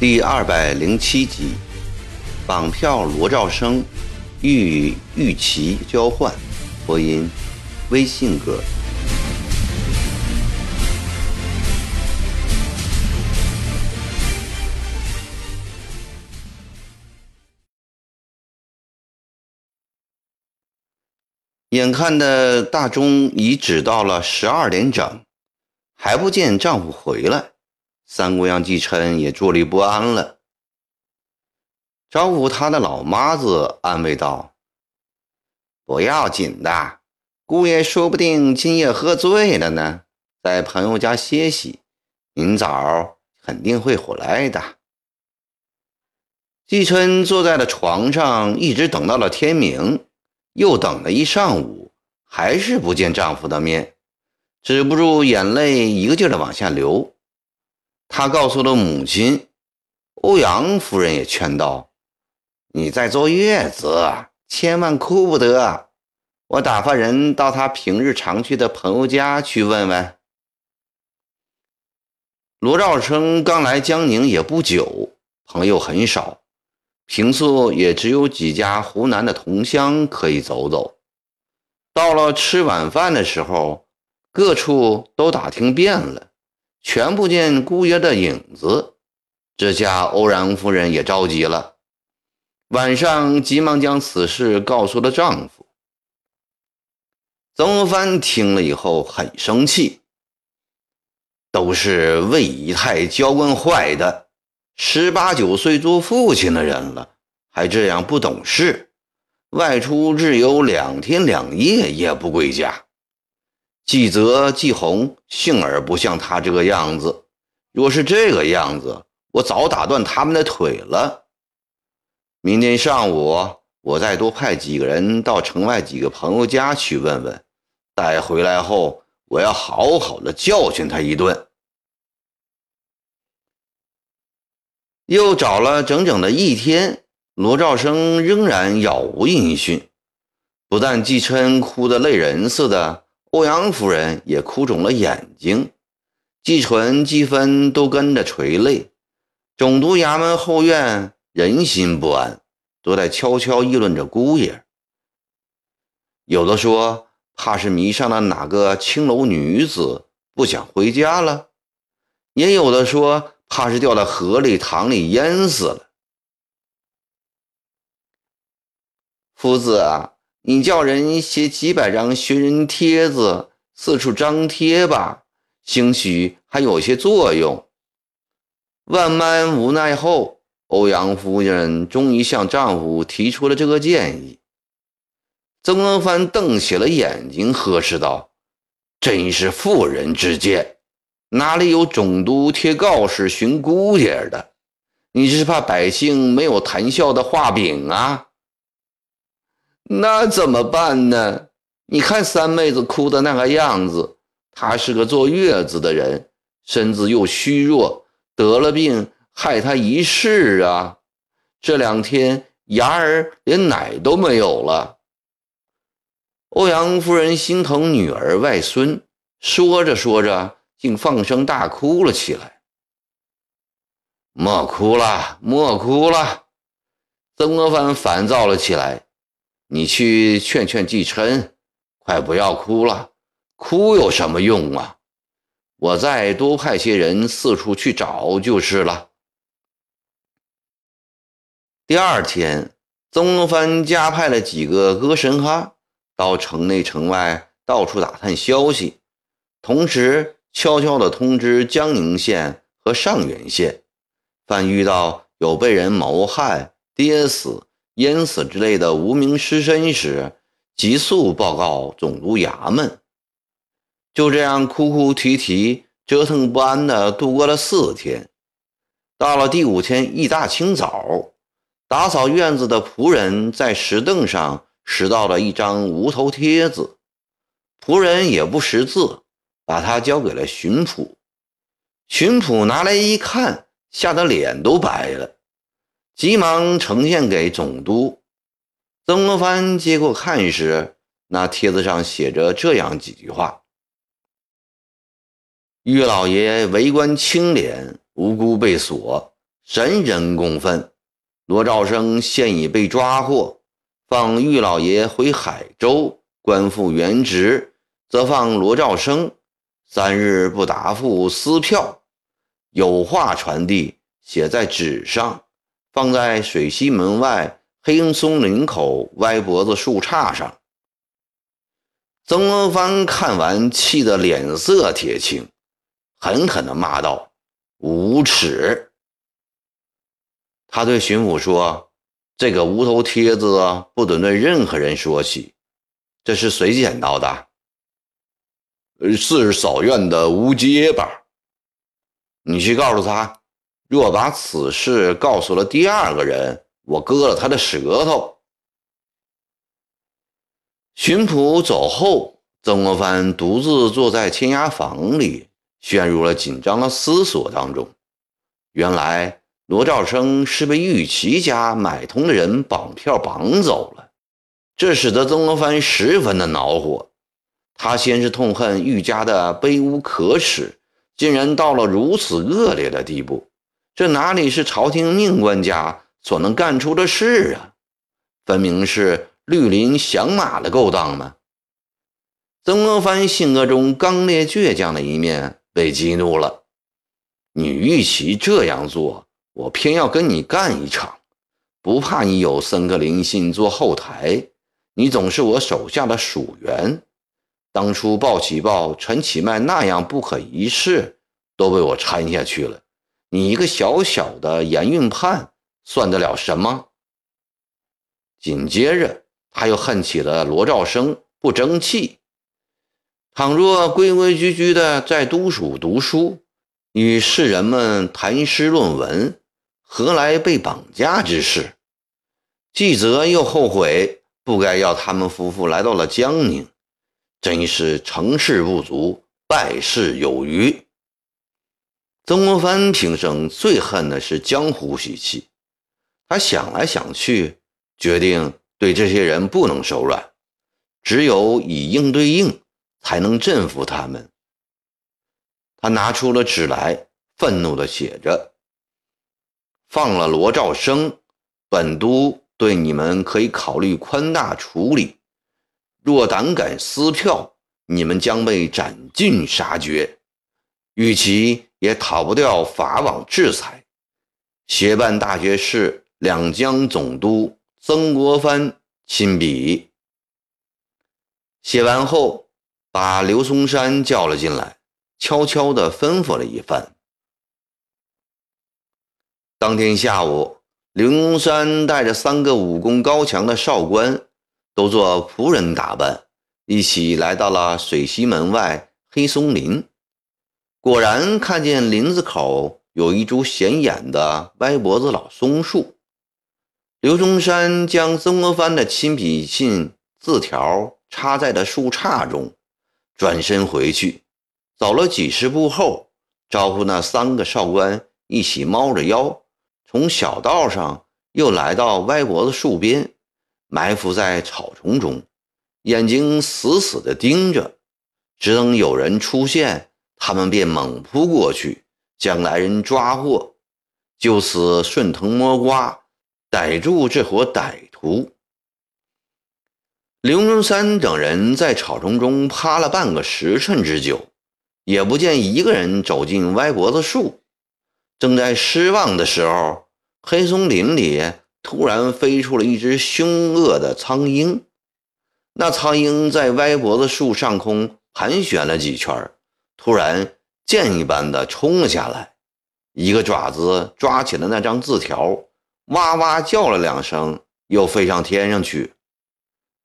第二百零七集，绑票罗兆生欲与玉琪交换，播音，微信歌。眼看的大钟已指到了十二点整，还不见丈夫回来。三姑娘季琛也坐立不安了，招呼她的老妈子安慰道：“不要紧的，姑爷说不定今夜喝醉了呢，在朋友家歇息，明早肯定会回来的。”季琛坐在了床上，一直等到了天明，又等了一上午，还是不见丈夫的面，止不住眼泪一个劲儿的往下流。他告诉了母亲，欧阳夫人也劝道：“你在坐月子，千万哭不得。我打发人到他平日常去的朋友家去问问。”罗兆生刚来江宁也不久，朋友很少，平素也只有几家湖南的同乡可以走走。到了吃晚饭的时候，各处都打听遍了。全不见姑爷的影子，这下欧阳夫人也着急了。晚上急忙将此事告诉了丈夫。曾国藩听了以后很生气，都是魏姨太娇惯坏的，十八九岁做父亲的人了，还这样不懂事，外出日游两天两夜也不归家。季泽、季红幸而不像他这个样子，若是这个样子，我早打断他们的腿了。明天上午，我再多派几个人到城外几个朋友家去问问，待回来后，我要好好的教训他一顿。又找了整整的一天，罗兆生仍然杳无音讯，不但季琛哭得泪人似的。欧阳夫人也哭肿了眼睛，季纯、季芬都跟着垂泪。总督衙门后院人心不安，都在悄悄议论着姑爷。有的说怕是迷上了哪个青楼女子，不想回家了；也有的说怕是掉到河里、塘里淹死了。夫子啊！你叫人写几百张寻人帖子，四处张贴吧，兴许还有些作用。万般无奈后，欧阳夫人终于向丈夫提出了这个建议。曾国藩瞪起了眼睛，呵斥道：“真是妇人之见，哪里有总督贴告示寻姑爷的？你是怕百姓没有谈笑的画饼啊？”那怎么办呢？你看三妹子哭的那个样子，她是个坐月子的人，身子又虚弱，得了病害她一世啊！这两天牙儿连奶都没有了。欧阳夫人心疼女儿外孙，说着说着，竟放声大哭了起来。莫哭了，莫哭了！曾国藩烦躁了起来。你去劝劝季琛，快不要哭了，哭有什么用啊？我再多派些人四处去找就是了。第二天，曾国藩加派了几个歌神哈到城内城外到处打探消息，同时悄悄地通知江宁县和上元县，凡遇到有被人谋害、跌死。淹死之类的无名尸身时，急速报告总督衙门。就这样哭哭啼啼、折腾不安的度过了四天。到了第五天一大清早，打扫院子的仆人在石凳上拾到了一张无头帖子，仆人也不识字，把它交给了巡抚。巡抚拿来一看，吓得脸都白了。急忙呈现给总督，曾国藩接过看时，那帖子上写着这样几句话：“玉老爷为官清廉，无辜被锁，神人公愤。罗兆生现已被抓获，放玉老爷回海州，官复原职，则放罗兆生。三日不答复，撕票。有话传递，写在纸上，放在水西门外。”黑松林口歪脖子树杈上，曾国藩看完，气得脸色铁青，狠狠地骂道：“无耻！”他对巡抚说：“这个无头帖子不准对任何人说起。这是谁捡到的？”“是扫院的吴结巴。”“你去告诉他，若把此事告诉了第二个人。”我割了他的舌头。巡捕走后，曾国藩独自坐在签押房里，陷入了紧张的思索当中。原来罗兆生是被玉琪家买通的人绑票绑走了，这使得曾国藩十分的恼火。他先是痛恨玉家的卑污可耻，竟然到了如此恶劣的地步。这哪里是朝廷命官家？所能干出的事啊，分明是绿林响马的勾当嘛！曾国藩性格中刚烈倔强的一面被激怒了。你与其这样做，我偏要跟你干一场，不怕你有森克林信做后台，你总是我手下的属员。当初鲍启豹、陈启迈那样不可一世，都被我掺下去了。你一个小小的盐运判。算得了什么？紧接着，他又恨起了罗兆生不争气。倘若规规矩矩的在都署读书，与世人们谈诗论文，何来被绑架之事？纪泽又后悔，不该要他们夫妇来到了江宁，真是成事不足，败事有余。曾国藩平生最恨的是江湖习气。他想来想去，决定对这些人不能手软，只有以应对应，才能镇服他们。他拿出了纸来，愤怒地写着：“放了罗兆生，本都对你们可以考虑宽大处理；若胆敢撕票，你们将被斩尽杀绝，与其也逃不掉法网制裁。协办大学士。”两江总督曾国藩亲笔写完后，把刘松山叫了进来，悄悄地吩咐了一番。当天下午，刘松山带着三个武功高强的少官，都做仆人打扮，一起来到了水西门外黑松林。果然看见林子口有一株显眼的歪脖子老松树。刘中山将曾国藩的亲笔信字条插在了树杈中，转身回去，走了几十步后，招呼那三个少官一起猫着腰，从小道上又来到歪脖子树边，埋伏在草丛中，眼睛死死地盯着，只等有人出现，他们便猛扑过去，将来人抓获，就此顺藤摸瓜。逮住这伙歹徒，刘中山等人在草丛中趴了半个时辰之久，也不见一个人走进歪脖子树。正在失望的时候，黑松林里突然飞出了一只凶恶的苍鹰。那苍鹰在歪脖子树上空盘旋了几圈，突然箭一般的冲了下来，一个爪子抓起了那张字条。哇哇叫了两声，又飞上天上去。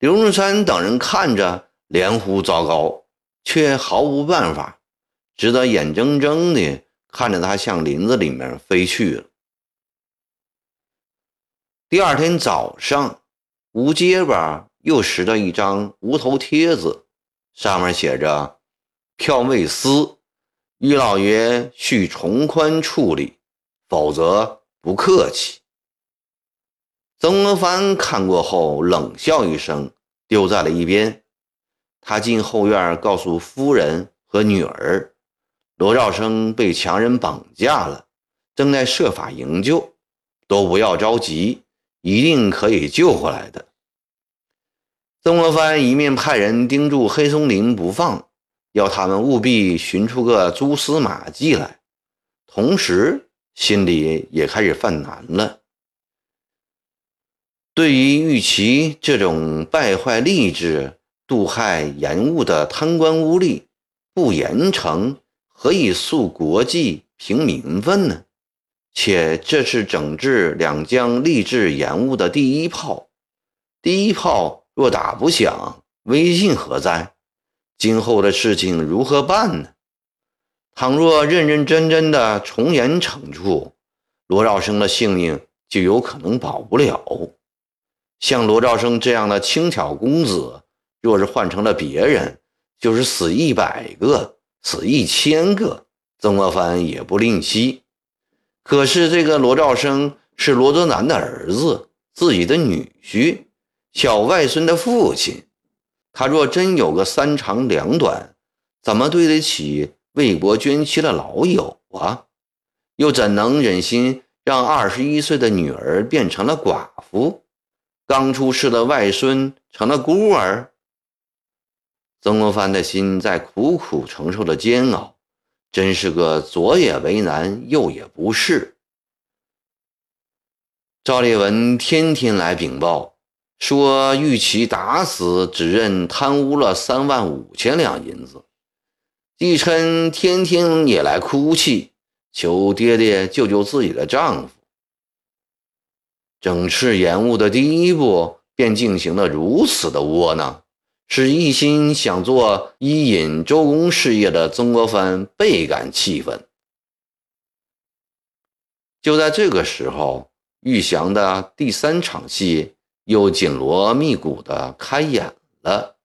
刘荣山等人看着，连呼糟糕，却毫无办法，只得眼睁睁地看着他向林子里面飞去了。第二天早上，吴结巴又拾到一张无头帖子，上面写着：“票未撕，于老爷需从宽处理，否则不客气。”曾国藩看过后冷笑一声，丢在了一边。他进后院告诉夫人和女儿，罗兆生被强人绑架了，正在设法营救，都不要着急，一定可以救回来的。曾国藩一面派人盯住黑松林不放，要他们务必寻出个蛛丝马迹来，同时心里也开始犯难了。对于玉琪这种败坏吏治、杜害延误的贪官污吏，不严惩，何以肃国计、平民愤呢？且这是整治两江吏治延误的第一炮，第一炮。若打不响，威信何在？今后的事情如何办呢？倘若认认真真的从严惩处，罗兆生的性命就有可能保不了。像罗兆生这样的轻巧公子，若是换成了别人，就是死一百个，死一千个，曾国藩也不吝惜。可是这个罗兆生是罗泽南的儿子，自己的女婿。小外孙的父亲，他若真有个三长两短，怎么对得起为国捐躯的老友啊？又怎能忍心让二十一岁的女儿变成了寡妇，刚出世的外孙成了孤儿？曾国藩的心在苦苦承受着煎熬，真是个左也为难，右也不是。赵烈文天天来禀报。说玉琪打死只认贪污了三万五千两银子，帝琛天天也来哭泣，求爹爹救救自己的丈夫。整治延误的第一步便进行的如此的窝囊，是一心想做伊尹周公事业的曾国藩倍感气愤。就在这个时候，玉祥的第三场戏。又紧锣密鼓的开演了。